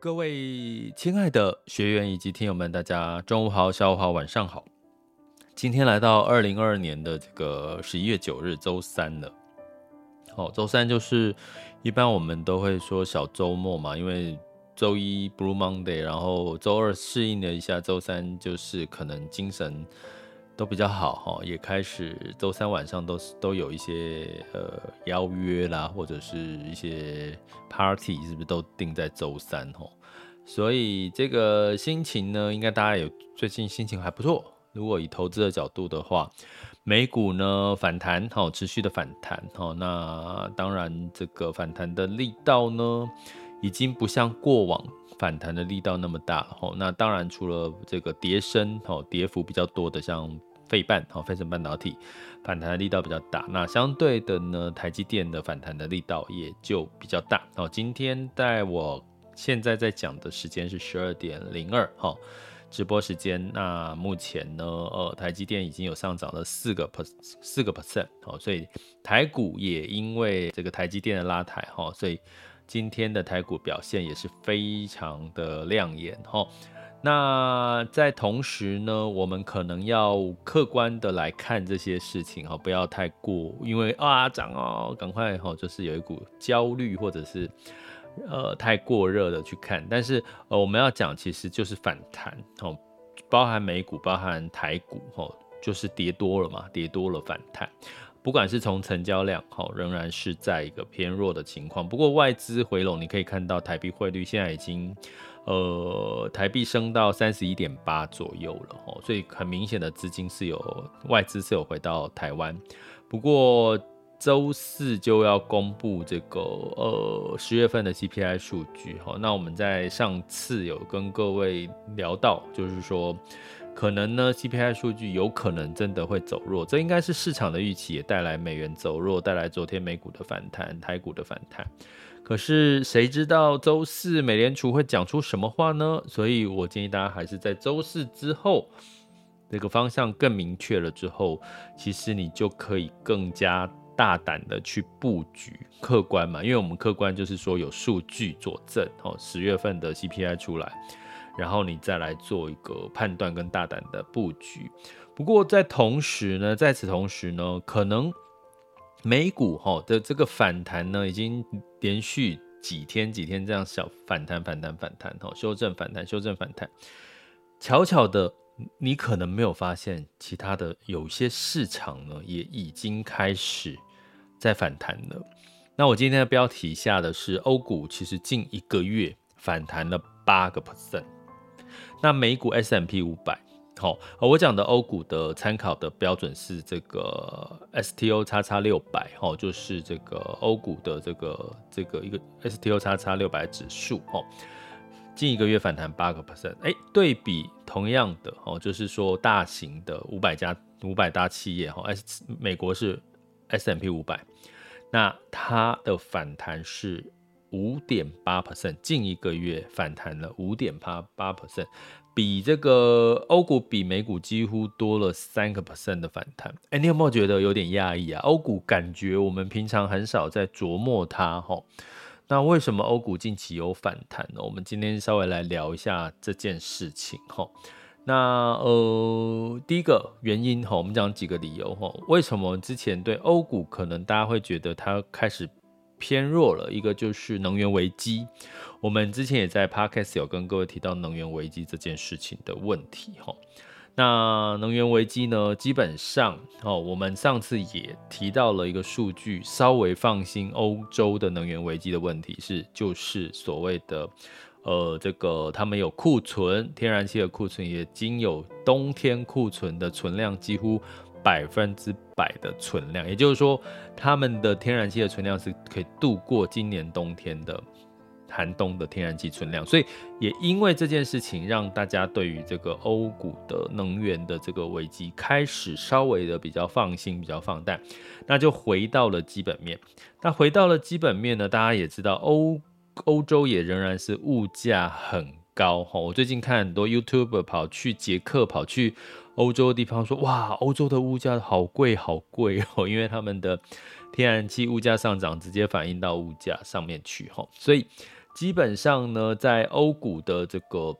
各位亲爱的学员以及听友们，大家中午好、下午好、晚上好。今天来到二零二二年的这个十一月九日，周三了。好，周三就是一般我们都会说小周末嘛，因为周一 Blue Monday，然后周二适应了一下，周三就是可能精神都比较好哈，也开始周三晚上都是都有一些呃邀约啦，或者是一些 party，是不是都定在周三哈？所以这个心情呢，应该大家有最近心情还不错。如果以投资的角度的话，美股呢反弹，好持续的反弹，好那当然这个反弹的力道呢，已经不像过往反弹的力道那么大了，那当然除了这个跌升，好跌幅比较多的像。费半好，费城半导体反弹的力道比较大，那相对的呢，台积电的反弹的力道也就比较大。哦，今天在我现在在讲的时间是十二点零二，哈，直播时间。那目前呢，呃，台积电已经有上涨了四个 per 四个 percent，好，所以台股也因为这个台积电的拉抬，哈，所以今天的台股表现也是非常的亮眼，哈。那在同时呢，我们可能要客观的来看这些事情哈，不要太过，因为啊涨哦，赶快哈，就是有一股焦虑或者是呃太过热的去看。但是呃我们要讲，其实就是反弹哦，包含美股，包含台股哈，就是跌多了嘛，跌多了反弹。不管是从成交量哈，仍然是在一个偏弱的情况。不过外资回笼，你可以看到台币汇率现在已经。呃，台币升到三十一点八左右了哦，所以很明显的资金是有外资是有回到台湾。不过周四就要公布这个呃十月份的 CPI 数据哈，那我们在上次有跟各位聊到，就是说可能呢 CPI 数据有可能真的会走弱，这应该是市场的预期，也带来美元走弱，带来昨天美股的反弹，台股的反弹。可是谁知道周四美联储会讲出什么话呢？所以我建议大家还是在周四之后，这个方向更明确了之后，其实你就可以更加大胆的去布局，客观嘛，因为我们客观就是说有数据佐证，哦，十月份的 CPI 出来，然后你再来做一个判断跟大胆的布局。不过在同时呢，在此同时呢，可能。美股哈的这个反弹呢，已经连续几天几天这样小反弹反弹反弹哈，修正反弹修正反弹。悄悄的，你可能没有发现，其他的有些市场呢，也已经开始在反弹了。那我今天的标题下的是欧股，其实近一个月反弹了八个 percent。那美股 S M P 五百。好，我讲的欧股的参考的标准是这个 STO 叉叉六百，哦，就是这个欧股的这个这个一个 STO 叉叉六百指数，哦，近一个月反弹八个 percent，哎，对比同样的，哦，就是说大型的五百家五百大企业，哈，S 美国是 S&P 五百，那它的反弹是五点八 percent，近一个月反弹了五点八八 percent。比这个欧股比美股几乎多了三个 percent 的反弹，哎，你有没有觉得有点讶异啊？欧股感觉我们平常很少在琢磨它，哈，那为什么欧股近期有反弹呢？我们今天稍微来聊一下这件事情，哈。那呃，第一个原因哈，我们讲几个理由哈，为什么之前对欧股可能大家会觉得它开始偏弱了？一个就是能源危机，我们之前也在 Podcast 有跟各位提到能源危机这件事情的问题哈。那能源危机呢，基本上哦，我们上次也提到了一个数据，稍微放心欧洲的能源危机的问题是，就是所谓的。呃，这个他们有库存，天然气的库存也仅有冬天库存的存量几乎百分之百的存量，也就是说，他们的天然气的存量是可以度过今年冬天的寒冬的天然气存量。所以也因为这件事情，让大家对于这个欧股的能源的这个危机开始稍微的比较放心，比较放淡，那就回到了基本面。那回到了基本面呢，大家也知道欧。欧洲也仍然是物价很高哈，我最近看很多 YouTube 跑去捷克、跑去欧洲的地方说，哇，欧洲的物价好贵好贵哦，因为他们的天然气物价上涨，直接反映到物价上面去哈，所以基本上呢，在欧股的这个。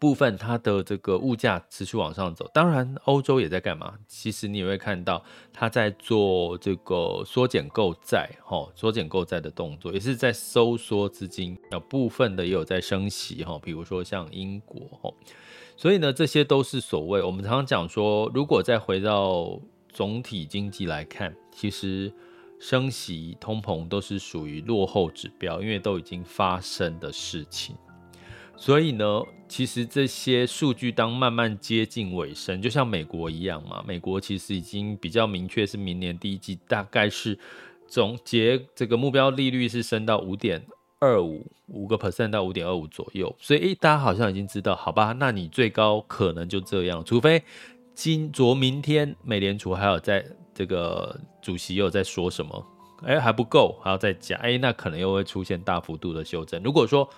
部分它的这个物价持续往上走，当然欧洲也在干嘛？其实你也会看到它在做这个缩减购债，哈，缩减购债的动作，也是在收缩资金。有部分的也有在升息，哈，比如说像英国，哈。所以呢，这些都是所谓我们常常讲说，如果再回到总体经济来看，其实升息、通膨都是属于落后指标，因为都已经发生的事情。所以呢，其实这些数据当慢慢接近尾声，就像美国一样嘛。美国其实已经比较明确，是明年第一季大概是总结这个目标利率是升到五点二五五个 percent 到五点二五左右。所以，诶，大家好像已经知道，好吧？那你最高可能就这样，除非今昨明天美联储还有在这个主席又在说什么，诶，还不够，还要再加，诶，那可能又会出现大幅度的修正。如果说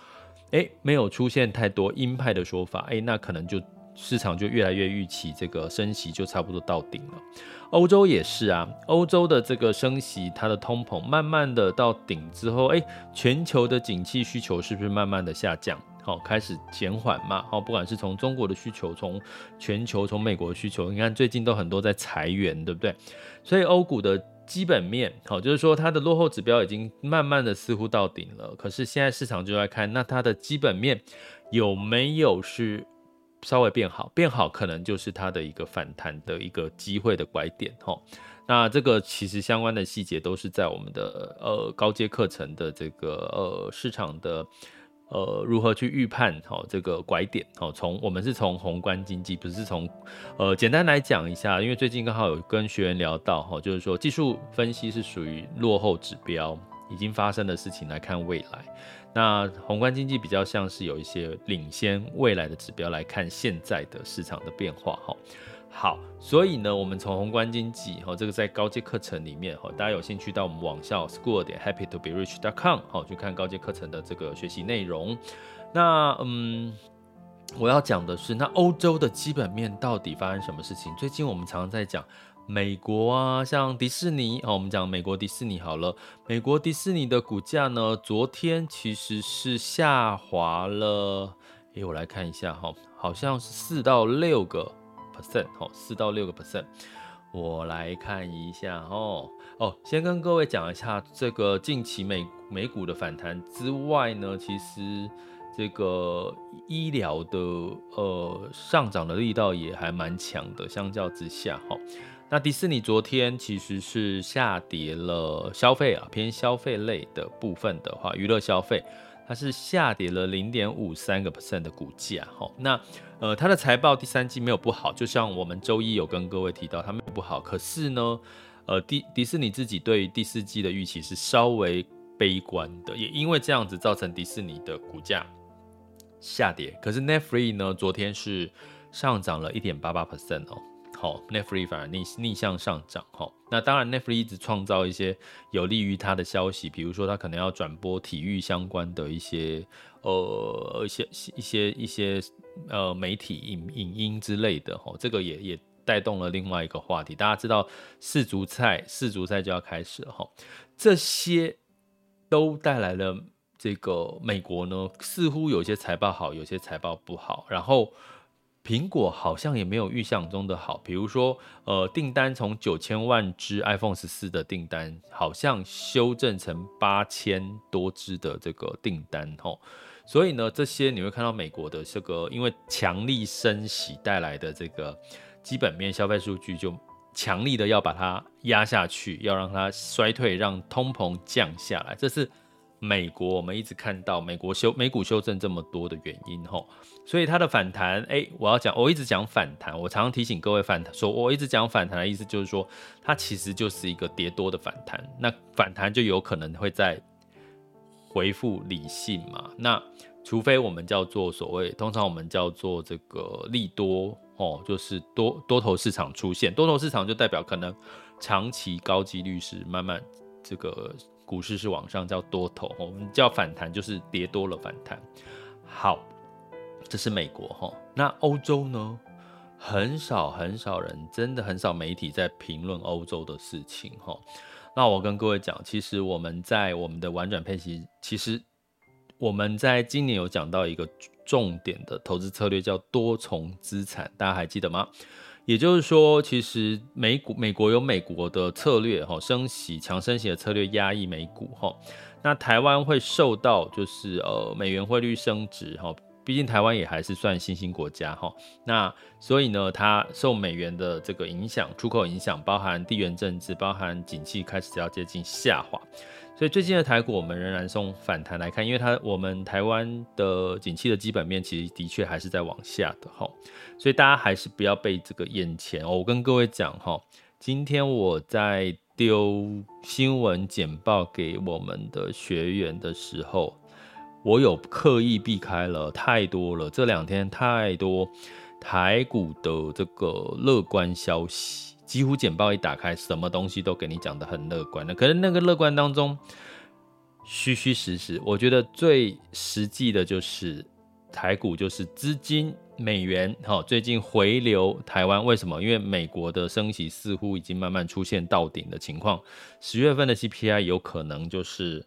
诶，没有出现太多鹰派的说法，诶，那可能就市场就越来越预期这个升息就差不多到顶了。欧洲也是啊，欧洲的这个升息，它的通膨慢慢的到顶之后，诶，全球的景气需求是不是慢慢的下降？好，开始减缓嘛？好，不管是从中国的需求，从全球，从美国的需求，你看最近都很多在裁员，对不对？所以欧股的。基本面好，就是说它的落后指标已经慢慢的似乎到顶了，可是现在市场就在看，那它的基本面有没有是稍微变好？变好可能就是它的一个反弹的一个机会的拐点哈。那这个其实相关的细节都是在我们的呃高阶课程的这个呃市场的。呃，如何去预判好、哦、这个拐点？好、哦，从我们是从宏观经济，不是从呃，简单来讲一下，因为最近刚好有跟学员聊到哈、哦，就是说技术分析是属于落后指标，已经发生的事情来看未来。那宏观经济比较像是有一些领先未来的指标来看现在的市场的变化哈。好，所以呢，我们从宏观经济，哈，这个在高阶课程里面，哈，大家有兴趣到我们网校 school 点 happy to be rich dot com，好，去看高阶课程的这个学习内容。那，嗯，我要讲的是，那欧洲的基本面到底发生什么事情？最近我们常常在讲美国啊，像迪士尼，哦，我们讲美国迪士尼好了，美国迪士尼的股价呢，昨天其实是下滑了，诶，我来看一下哈，好像是四到六个。Percent 哦，四到六个 percent，我来看一下哦。哦，先跟各位讲一下这个近期美美股的反弹之外呢，其实这个医疗的呃上涨的力道也还蛮强的，相较之下哈，那迪士尼昨天其实是下跌了，消费啊偏消费类的部分的话，娱乐消费。它是下跌了零点五三个 percent 的股价，哈，那呃，它的财报第三季没有不好，就像我们周一有跟各位提到，它没有不好，可是呢，呃，迪迪士尼自己对第四季的预期是稍微悲观的，也因为这样子造成迪士尼的股价下跌，可是 Netflix 呢，昨天是上涨了一点八八 percent 哦。好，Netflix 反而逆逆向上涨。好，那当然，Netflix 一直创造一些有利于它的消息，比如说它可能要转播体育相关的一些呃一些一些一些呃媒体影影音之类的。哈，这个也也带动了另外一个话题。大家知道世足赛世足赛就要开始了。哈，这些都带来了这个美国呢，似乎有些财报好，有些财报不好，然后。苹果好像也没有预想中的好。比如说，呃，订单从九千万支 iPhone 十四的订单，好像修正成八千多支的这个订单，吼。所以呢，这些你会看到美国的这个，因为强力升息带来的这个基本面消费数据，就强力的要把它压下去，要让它衰退，让通膨降下来。这是美国我们一直看到美国修美股修正这么多的原因吼。所以它的反弹，哎，我要讲，我一直讲反弹，我常常提醒各位反弹，说我一直讲反弹的意思就是说，它其实就是一个跌多的反弹，那反弹就有可能会在。回复理性嘛？那除非我们叫做所谓，通常我们叫做这个利多哦，就是多多头市场出现，多头市场就代表可能长期高几率是慢慢这个股市是往上叫多头，我们叫反弹就是跌多了反弹。好，这是美国哈，那欧洲呢？很少很少人，真的很少媒体在评论欧洲的事情哈。那我跟各位讲，其实我们在我们的玩转配息，其实我们在今年有讲到一个重点的投资策略，叫多重资产，大家还记得吗？也就是说，其实美股美国有美国的策略，哈，升息强升息的策略压抑美股，哈。那台湾会受到就是呃美元汇率升值，哈。毕竟台湾也还是算新兴国家哈，那所以呢，它受美元的这个影响，出口影响，包含地缘政治，包含景气开始要接近下滑，所以最近的台股我们仍然从反弹来看，因为它我们台湾的景气的基本面其实的确还是在往下的哈，所以大家还是不要被这个眼前哦。我跟各位讲哈，今天我在丢新闻简报给我们的学员的时候。我有刻意避开了太多了，这两天太多台股的这个乐观消息，几乎简报一打开，什么东西都给你讲的很乐观的。可是那个乐观当中，虚虚实实，我觉得最实际的就是台股，就是资金美元哈，最近回流台湾，为什么？因为美国的升息似乎已经慢慢出现到顶的情况，十月份的 CPI 有可能就是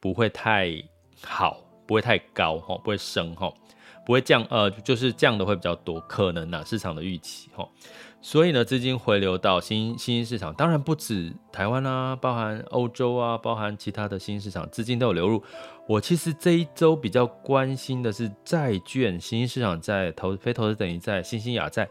不会太好。不会太高哈，不会升哈，不会降，呃，就是降的会比较多，可能啊，市场的预期哈，所以呢，资金回流到新新兴市场，当然不止台湾啊，包含欧洲啊，包含其他的新兴市场，资金都有流入。我其实这一周比较关心的是债券新兴市场在投非投资等于在新兴亚债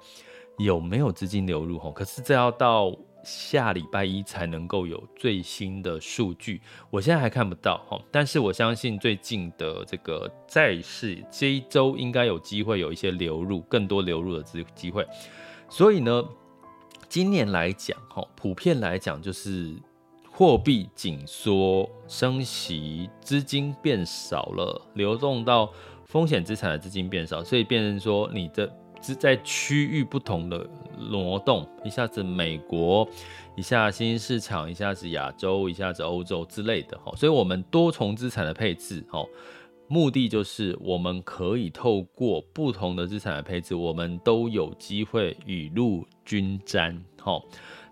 有没有资金流入哈，可是这要到。下礼拜一才能够有最新的数据，我现在还看不到哈，但是我相信最近的这个债市这一周应该有机会有一些流入，更多流入的机机会。所以呢，今年来讲哈，普遍来讲就是货币紧缩、升息，资金变少了，流动到风险资产的资金变少，所以变成说你的。是在区域不同的挪动，一下子美国，一下新兴市场，一下子亚洲，一下子欧洲之类的哈，所以我们多重资产的配置哈，目的就是我们可以透过不同的资产的配置，我们都有机会雨露均沾哈。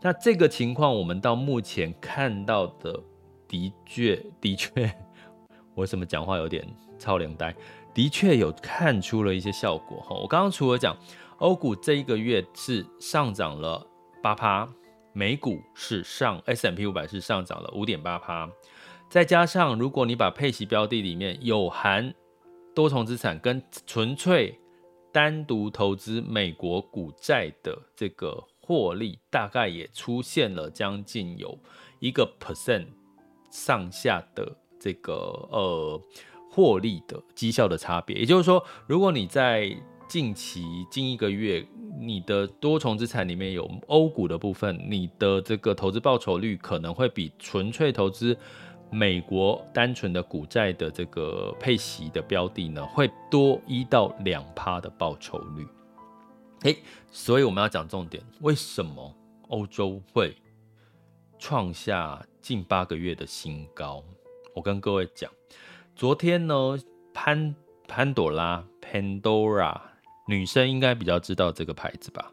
那这个情况，我们到目前看到的的确的确，我怎么讲话有点超龄呆。的确有看出了一些效果哈，我刚刚除了讲欧股这一个月是上涨了八趴，美股是上 S&P 五百是上涨了五点八趴，再加上如果你把配息标的里面有含多重资产跟纯粹单独投资美国股债的这个获利，大概也出现了将近有一个 percent 上下的这个呃。获利的绩效的差别，也就是说，如果你在近期近一个月，你的多重资产里面有欧股的部分，你的这个投资报酬率可能会比纯粹投资美国单纯的股债的这个配息的标的呢，会多一到两趴的报酬率。诶，所以我们要讲重点，为什么欧洲会创下近八个月的新高？我跟各位讲。昨天呢，潘潘朵拉 Pandora 女生应该比较知道这个牌子吧？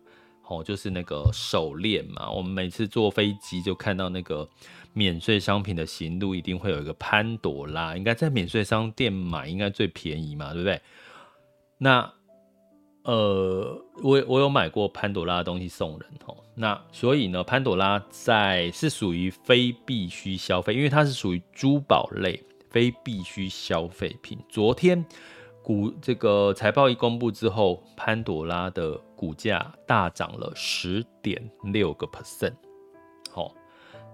哦，就是那个手链嘛。我们每次坐飞机就看到那个免税商品的行路，一定会有一个潘朵拉，应该在免税商店买，应该最便宜嘛，对不对？那呃，我我有买过潘朵拉的东西送人哦，那所以呢，潘朵拉在是属于非必需消费，因为它是属于珠宝类非必需消费品。昨天股这个财报一公布之后，潘朵拉的股价大涨了十点六个 percent。好，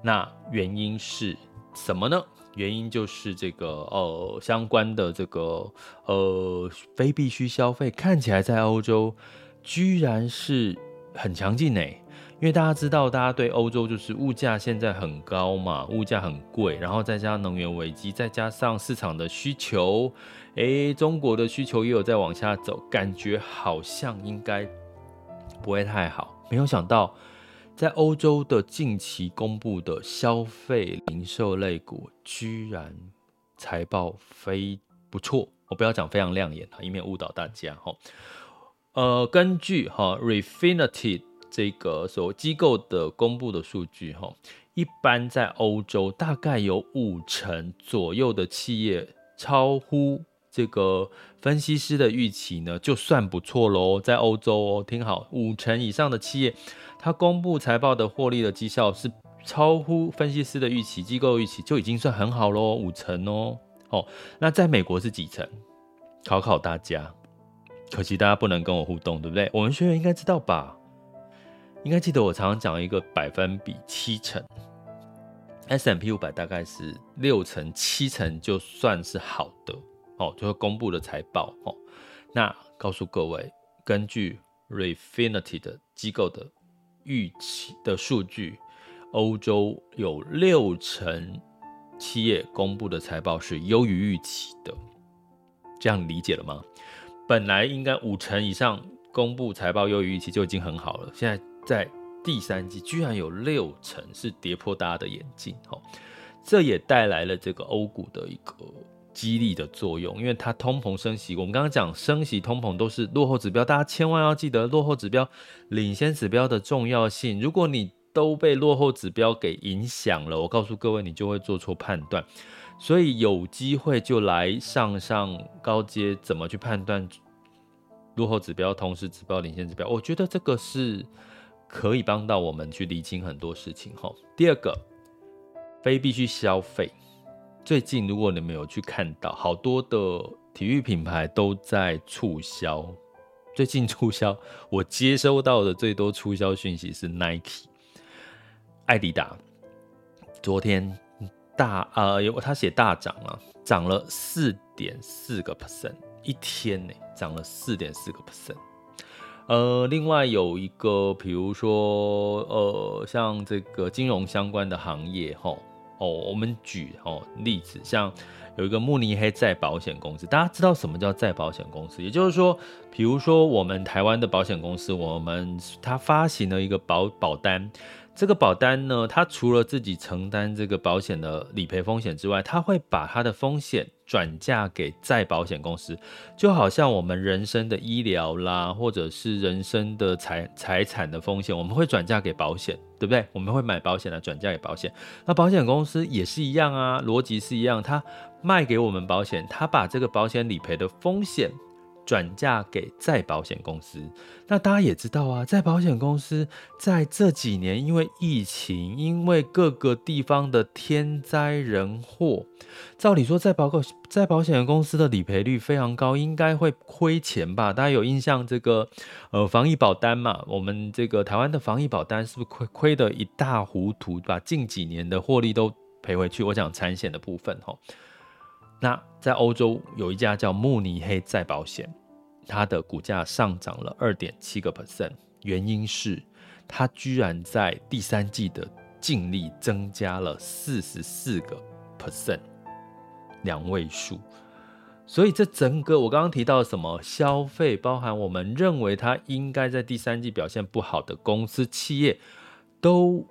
那原因是什么呢？原因就是这个呃相关的这个呃非必需消费看起来在欧洲居然是很强劲诶，因为大家知道，大家对欧洲就是物价现在很高嘛，物价很贵，然后再加上能源危机，再加上市场的需求，诶，中国的需求也有在往下走，感觉好像应该不会太好，没有想到。在欧洲的近期公布的消费零售类股，居然财报非不错。我不要讲非常亮眼啊，以免误导大家哈。呃，根据哈 Refinitiv 这个所机构的公布的数据哈，一般在欧洲大概有五成左右的企业超乎这个分析师的预期呢，就算不错喽。在欧洲哦，听好，五成以上的企业。它公布财报的获利的绩效是超乎分析师的预期，机构预期就已经算很好喽，五成哦。哦，那在美国是几成？考考大家，可惜大家不能跟我互动，对不对？我们学员应该知道吧？应该记得我常常讲一个百分比，七成。S M P 五百大概是六成、七成就算是好的哦，就会公布的财报哦。那告诉各位，根据 Refinitiv 的机构的。预期的数据，欧洲有六成企业公布的财报是优于预期的，这样理解了吗？本来应该五成以上公布财报优于预期就已经很好了，现在在第三季居然有六成是跌破大家的眼镜，这也带来了这个欧股的一个。激励的作用，因为它通膨升息，我们刚刚讲升息通膨都是落后指标，大家千万要记得落后指标、领先指标的重要性。如果你都被落后指标给影响了，我告诉各位，你就会做错判断。所以有机会就来上上高阶，怎么去判断落后指标、同时指标、领先指标？我觉得这个是可以帮到我们去理清很多事情。哈，第二个，非必须消费。最近，如果你们有去看到，好多的体育品牌都在促销。最近促销，我接收到的最多促销讯息是 Nike、艾迪达。昨天大呃，有他写大涨了，涨了四点四个 percent，一天呢涨了四点四个 percent。呃，另外有一个，比如说呃，像这个金融相关的行业，吼。哦，我们举哦例子，像有一个慕尼黑再保险公司，大家知道什么叫再保险公司？也就是说，比如说我们台湾的保险公司，我们它发行了一个保保单。这个保单呢，它除了自己承担这个保险的理赔风险之外，它会把它的风险转嫁给再保险公司，就好像我们人身的医疗啦，或者是人身的财财产的风险，我们会转嫁给保险，对不对？我们会买保险来转嫁给保险，那保险公司也是一样啊，逻辑是一样，它卖给我们保险，它把这个保险理赔的风险。转嫁给再保险公司，那大家也知道啊，再保险公司在这几年因为疫情，因为各个地方的天灾人祸，照理说再保再保险公司的理赔率非常高，应该会亏钱吧？大家有印象这个呃防疫保单嘛？我们这个台湾的防疫保单是不是亏亏得一大糊涂，把近几年的获利都赔回去？我讲产险的部分。那在欧洲有一家叫慕尼黑再保险，它的股价上涨了二点七个 percent，原因是它居然在第三季的净利增加了四十四个 percent，两位数。所以这整个我刚刚提到什么消费，包含我们认为它应该在第三季表现不好的公司企业，都。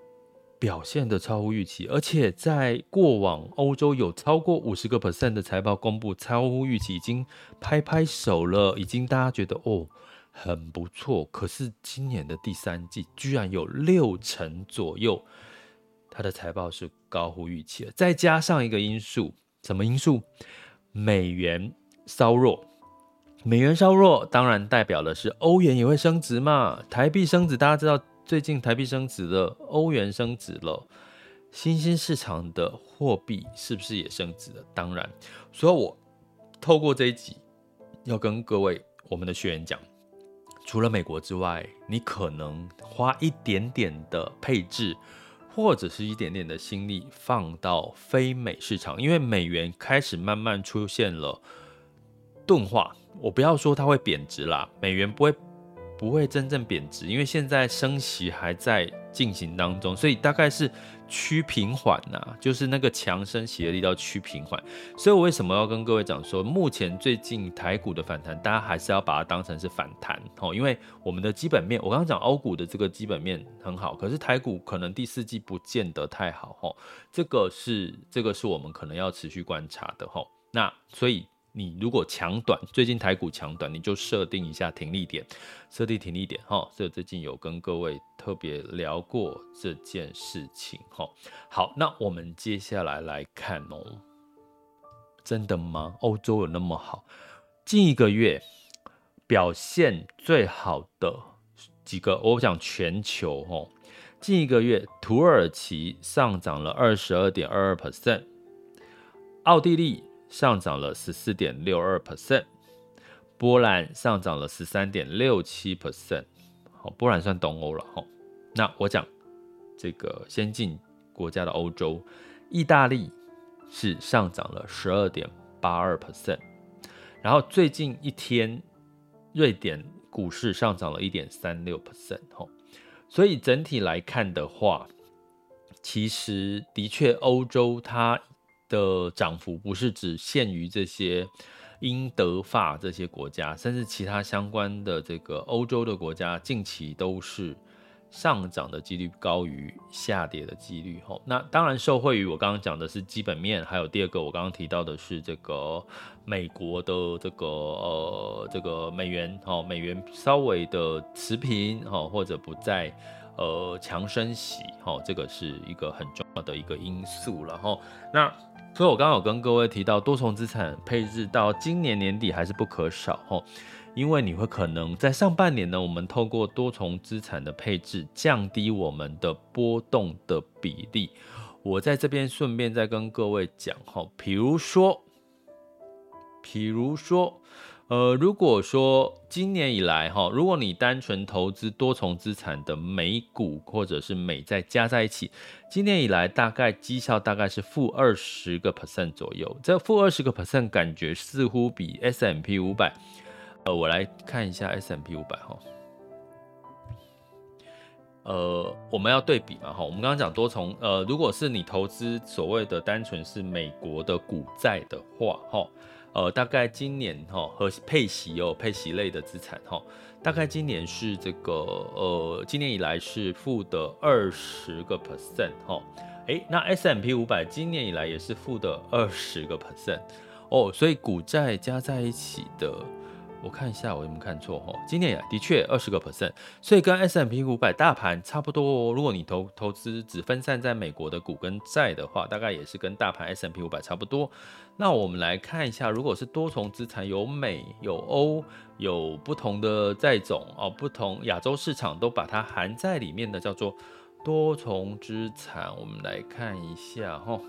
表现得超乎预期，而且在过往欧洲有超过五十个 percent 的财报公布超乎预期，已经拍拍手了，已经大家觉得哦很不错。可是今年的第三季居然有六成左右，它的财报是高乎预期的。再加上一个因素，什么因素？美元稍弱，美元稍弱，当然代表的是欧元也会升值嘛。台币升值，大家知道最近台币升值了，欧元升值了，新兴市场的货币是不是也升值了？当然，所以我透过这一集要跟各位我们的学员讲，除了美国之外，你可能花一点点的配置，或者是一点点的心力放到非美市场，因为美元开始慢慢出现了钝化。我不要说它会贬值啦，美元不会不会真正贬值，因为现在升息还在进行当中，所以大概是趋平缓呐，就是那个强升息的力道趋平缓。所以我为什么要跟各位讲说，目前最近台股的反弹，大家还是要把它当成是反弹哦，因为我们的基本面，我刚刚讲欧股的这个基本面很好，可是台股可能第四季不见得太好哦，这个是这个是我们可能要持续观察的哦。那所以。你如果强短，最近台股强短，你就设定一下停利点，设定停利点哈。这最近有跟各位特别聊过这件事情哈。好，那我们接下来来看哦，真的吗？欧洲有那么好？近一个月表现最好的几个，我想全球哦，近一个月，土耳其上涨了二十二点二二 percent，奥地利。上涨了十四点六二 percent，波兰上涨了十三点六七 percent，好，波兰算东欧了哈。那我讲这个先进国家的欧洲，意大利是上涨了十二点八二 percent，然后最近一天瑞典股市上涨了一点三六 percent，哈，所以整体来看的话，其实的确欧洲它。的涨幅不是只限于这些英德法这些国家，甚至其他相关的这个欧洲的国家，近期都是上涨的几率高于下跌的几率。吼，那当然受惠于我刚刚讲的是基本面，还有第二个我刚刚提到的是这个美国的这个呃这个美元，吼，美元稍微的持平，吼，或者不再呃强升息，吼，这个是一个很重要的一个因素了，吼，那。所以，我刚刚有跟各位提到，多重资产配置到今年年底还是不可少哦，因为你会可能在上半年呢，我们透过多重资产的配置，降低我们的波动的比例。我在这边顺便再跟各位讲哈，比如说，比如说。呃，如果说今年以来哈，如果你单纯投资多重资产的美股或者是美债加在一起，今年以来大概绩效大概是负二十个 percent 左右。这负二十个 percent 感觉似乎比 S M P 五百，呃，我来看一下 S M P 五百哈。呃，我们要对比嘛哈，我们刚刚讲多重，呃，如果是你投资所谓的单纯是美国的股债的话哈。呃，大概今年哈和配息哦，配息类的资产哈，大概今年是这个呃，今年以来是负的二十个 percent 哈，诶，那 S M P 五百今年以来也是负的二十个 percent 哦，所以股债加在一起的。我看一下，我有没有看错哈？今年也的确二十个 percent，所以跟 S M P 五百大盘差不多。如果你投投资只分散在美国的股跟债的话，大概也是跟大盘 S M P 五百差不多。那我们来看一下，如果是多重资产，有美有欧，有不同的债种哦，不同亚洲市场都把它含在里面的，叫做多重资产。我们来看一下哈，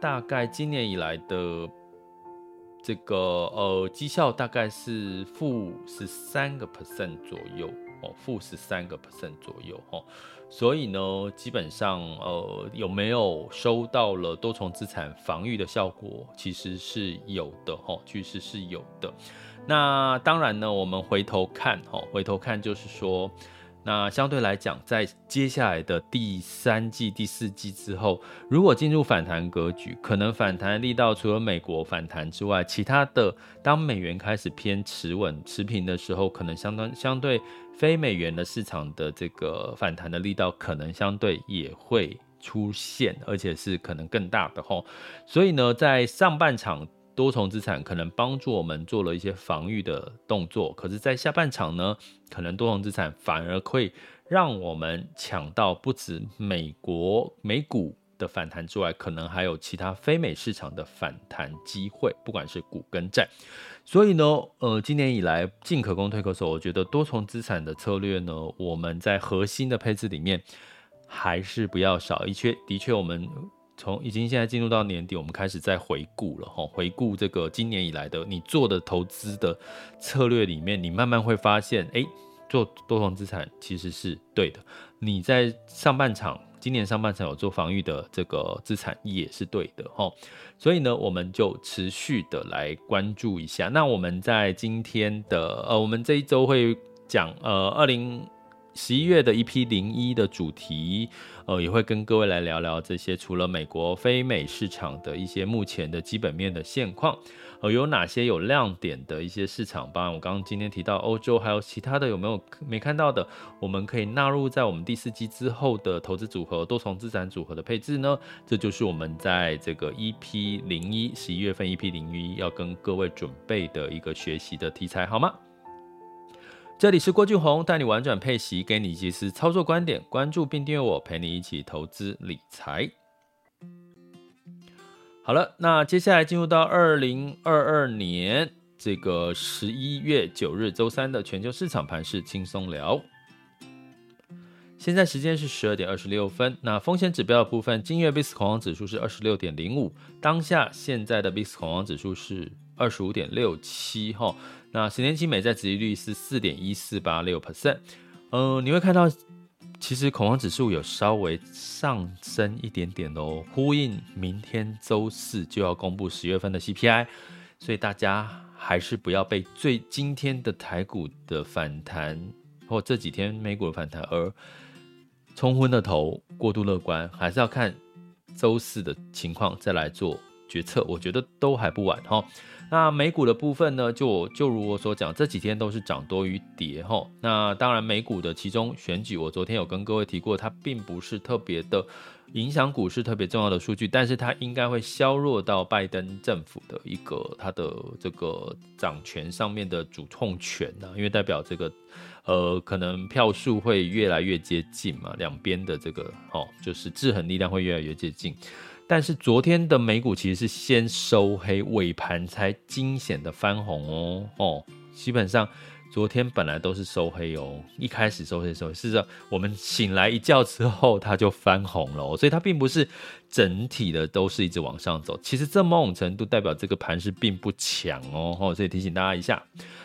大概今年以来的。这个呃绩效大概是负十三个 percent 左右哦，负十三个 percent 左右哦，所以呢，基本上呃有没有收到了多重资产防御的效果，其实是有的哈，其实是有的。那当然呢，我们回头看哈，回头看就是说。那相对来讲，在接下来的第三季、第四季之后，如果进入反弹格局，可能反弹力道除了美国反弹之外，其他的当美元开始偏持稳、持平的时候，可能相当相对非美元的市场的这个反弹的力道，可能相对也会出现，而且是可能更大的吼。所以呢，在上半场。多重资产可能帮助我们做了一些防御的动作，可是，在下半场呢，可能多重资产反而会让我们抢到不止美国美股的反弹之外，可能还有其他非美市场的反弹机会，不管是股跟债。所以呢，呃，今年以来进可攻退可守，我觉得多重资产的策略呢，我们在核心的配置里面还是不要少。的确，的确，我们从已经现在进入到年底，我们开始在回顾了哈，回顾这个今年以来的你做的投资的策略里面，你慢慢会发现，哎、做多重资产其实是对的。你在上半场。今年上半场有做防御的这个资产也是对的哈，所以呢，我们就持续的来关注一下。那我们在今天的呃，我们这一周会讲呃，二零十一月的一批零一的主题，呃，也会跟各位来聊聊这些除了美国非美市场的一些目前的基本面的现况。呃，有哪些有亮点的一些市场？包含我刚刚今天提到欧洲，还有其他的有没有没看到的？我们可以纳入在我们第四季之后的投资组合、多重资产组合的配置呢？这就是我们在这个一批零一十一月份一批零一要跟各位准备的一个学习的题材，好吗？这里是郭俊宏，带你玩转配息，给你及时操作观点，关注并订阅我，陪你一起投资理财。好了，那接下来进入到二零二二年这个十一月九日周三的全球市场盘势轻松聊。现在时间是十二点二十六分。那风险指标的部分，今日 VIX 恐慌指数是二十六点零五，当下现在的 VIX 恐慌指数是二十五点六七哈。那十年期美债殖利率是四点一四八六 percent。嗯，你会看到。其实恐慌指数有稍微上升一点点哦，呼应明天周四就要公布十月份的 CPI，所以大家还是不要被最今天的台股的反弹或这几天美股的反弹而冲昏了头，过度乐观，还是要看周四的情况再来做决策，我觉得都还不晚哈。那美股的部分呢，就就如我所讲，这几天都是涨多于跌哈。那当然，美股的其中选举，我昨天有跟各位提过，它并不是特别的影响股市特别重要的数据，但是它应该会削弱到拜登政府的一个它的这个掌权上面的主控权呢，因为代表这个呃可能票数会越来越接近嘛，两边的这个哦就是制衡力量会越来越接近。但是昨天的美股其实是先收黑，尾盘才惊险的翻红哦。哦，基本上昨天本来都是收黑哦，一开始收黑收黑，是这我们醒来一觉之后它就翻红了，所以它并不是整体的都是一直往上走，其实这某种程度代表这个盘势并不强哦，所以提醒大家一下。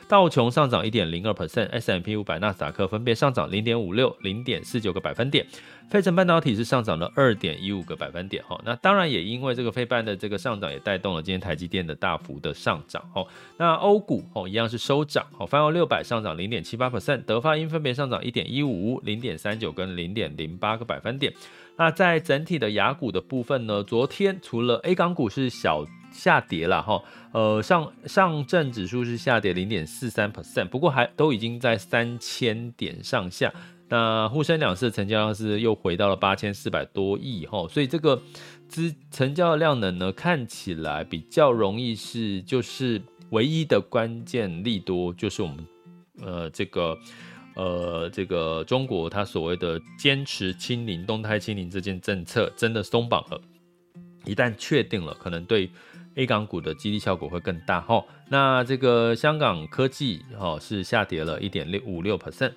道琼上涨一点零二 percent，S&P 五百、纳斯达克分别上涨零点五六、零点四九个百分点。费城半导体是上涨了二点一五个百分点。哈，那当然也因为这个费半的这个上涨，也带动了今天台积电的大幅的上涨。哦，那欧股哦一样是收涨。哦，泛欧六百上涨零点七八 percent，德发英分别上涨一点一五、零点三九跟零点零八个百分点。那在整体的雅股的部分呢，昨天除了 A 港股是小。下跌了哈，呃上上证指数是下跌零点四三 percent，不过还都已经在三千点上下。那沪深两市成交量是又回到了八千四百多亿哈，所以这个资成交量能呢，看起来比较容易是就是唯一的关键利多，就是我们呃这个呃这个中国它所谓的坚持清零动态清零这件政策真的松绑了，一旦确定了，可能对。A 港股的激励效果会更大哈，那这个香港科技哈是下跌了一点六五六 percent，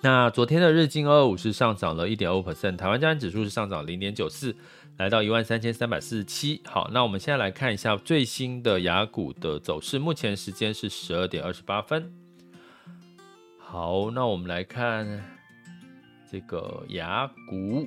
那昨天的日经二二五是上涨了一点二五 percent，台湾加权指数是上涨零点九四，来到一万三千三百四十七。好，那我们现在来看一下最新的雅股的走势，目前时间是十二点二十八分。好，那我们来看这个雅股。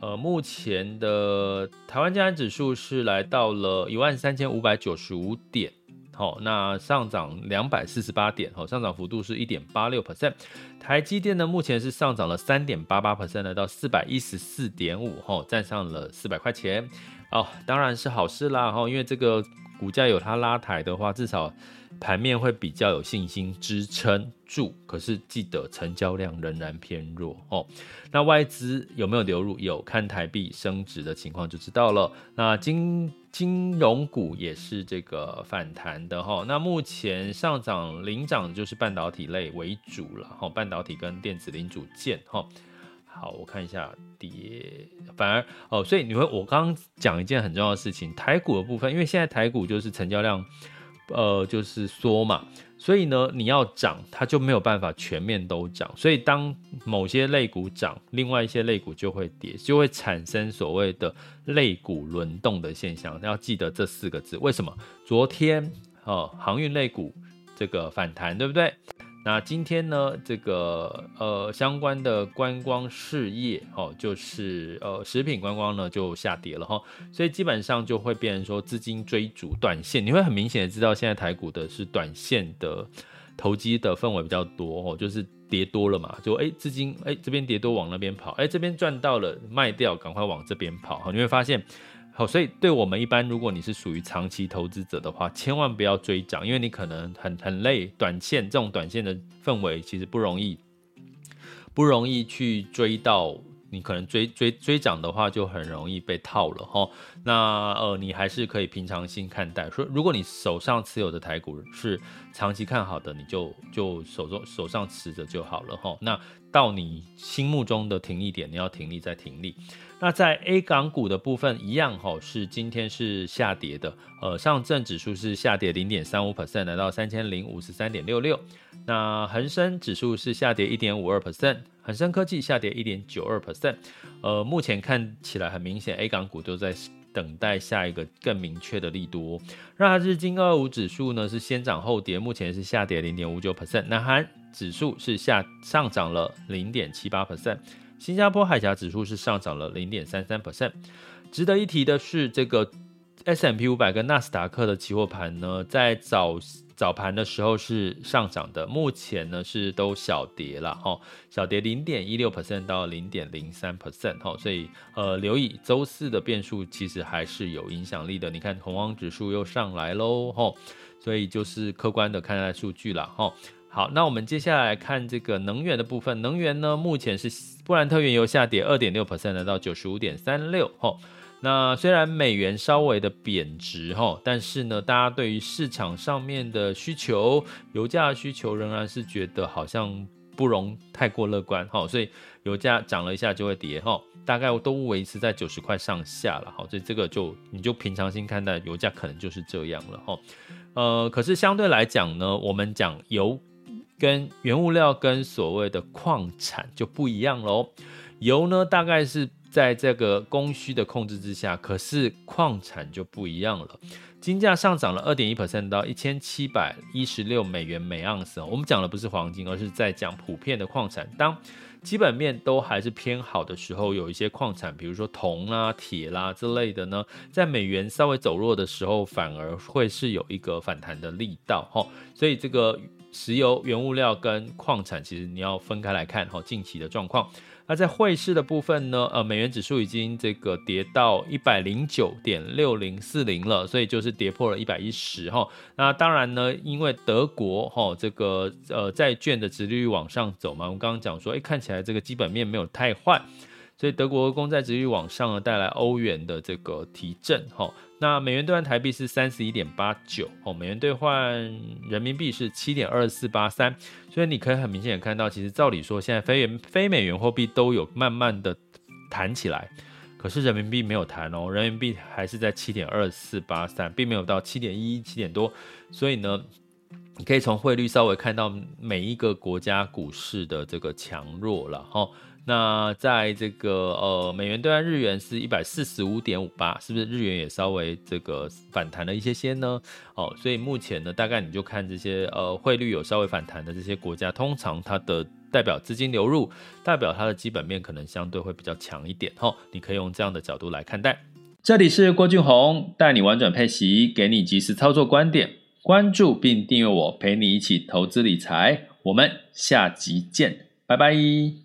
呃，目前的台湾加权指数是来到了一万三千五百九十五点，好，那上涨两百四十八点，好，上涨幅度是一点八六 percent。台积电呢，目前是上涨了三点八八 percent，来到四百一十四点五，哈，站上了四百块钱，哦，当然是好事啦，哈，因为这个股价有它拉抬的话，至少。盘面会比较有信心支撑住，可是记得成交量仍然偏弱哦。那外资有没有流入？有，看台币升值的情况就知道了。那金金融股也是这个反弹的哈。那目前上涨领涨就是半导体类为主了哈，半导体跟电子零组件哈。好，我看一下跌，反而哦，所以你会，我刚刚讲一件很重要的事情，台股的部分，因为现在台股就是成交量。呃，就是缩嘛，所以呢，你要涨，它就没有办法全面都涨。所以当某些类股涨，另外一些类股就会跌，就会产生所谓的类股轮动的现象。要记得这四个字，为什么？昨天呃，航运类股这个反弹，对不对？那今天呢，这个呃相关的观光事业哦，就是呃食品观光呢就下跌了哈、所以基本上就会变成说资金追逐短线，你会很明显的知道现在台股的是短线的投机的氛围比较多哦，就是跌多了嘛，就哎资金哎这边跌多往那边跑，哎这边赚到了卖掉，赶快往这边跑。哈，你会发现。好，所以对我们一般，如果你是属于长期投资者的话，千万不要追涨，因为你可能很很累。短线这种短线的氛围其实不容易，不容易去追到。你可能追追追涨的话，就很容易被套了哈。那呃，你还是可以平常心看待。说如果你手上持有的台股是长期看好的，你就就手中手上持着就好了哈。那到你心目中的停利点，你要停利再停利。那在 A 港股的部分一样哈，是今天是下跌的。呃，上证指数是下跌零点三五 percent，来到三千零五十三点六六。那恒生指数是下跌一点五二 percent。恒生科技下跌一点九二 percent，呃，目前看起来很明显，A 港股都在等待下一个更明确的利多。那日经二五指数呢是先涨后跌，目前是下跌零点五九 percent。南韩指数是下上涨了零点七八 percent，新加坡海峡指数是上涨了零点三三 percent。值得一提的是，这个 S M P 五百跟纳斯达克的期货盘呢，在早。早盘的时候是上涨的，目前呢是都小跌了哈，小跌零点一六 percent 到零点零三 percent 哈，所以呃留意周四的变数其实还是有影响力的。你看恐慌指数又上来喽哈，所以就是客观的看待数据了哈。好，那我们接下来看这个能源的部分，能源呢目前是布兰特原油下跌二点六 percent 来到九十五点三六哈。那虽然美元稍微的贬值哈，但是呢，大家对于市场上面的需求，油价的需求仍然是觉得好像不容太过乐观哈，所以油价涨了一下就会跌哈，大概都维持在九十块上下了哈，所以这个就你就平常心看待，油价可能就是这样了哈。呃，可是相对来讲呢，我们讲油跟原物料跟所谓的矿产就不一样喽，油呢大概是。在这个供需的控制之下，可是矿产就不一样了。金价上涨了二点一 percent 到一千七百一十六美元每盎司。我们讲的不是黄金，而是在讲普遍的矿产。当基本面都还是偏好的时候，有一些矿产，比如说铜啦、铁啦之类的呢，在美元稍微走弱的时候，反而会是有一个反弹的力道。哈，所以这个石油原物料跟矿产，其实你要分开来看。哈，近期的状况。那在汇市的部分呢？呃，美元指数已经这个跌到一百零九点六零四零了，所以就是跌破了一百一十哈。那当然呢，因为德国哈这个呃债券的殖利率往上走嘛，我们刚刚讲说，哎，看起来这个基本面没有太坏，所以德国公债殖利率往上呢，带来欧元的这个提振哈。那美元兑换台币是三十一点八九哦，美元兑换人民币是七点二四八三，所以你可以很明显看到，其实照理说，现在非元非美元货币都有慢慢的弹起来，可是人民币没有弹哦，人民币还是在七点二四八三，并没有到七点一七点多，所以呢，你可以从汇率稍微看到每一个国家股市的这个强弱了哈。那在这个呃美元兑换日元是一百四十五点五八，是不是日元也稍微这个反弹了一些些呢？哦，所以目前呢，大概你就看这些呃汇率有稍微反弹的这些国家，通常它的代表资金流入，代表它的基本面可能相对会比较强一点。哦，你可以用这样的角度来看待。这里是郭俊宏，带你玩转配息，给你及时操作观点，关注并订阅我，陪你一起投资理财。我们下集见，拜拜。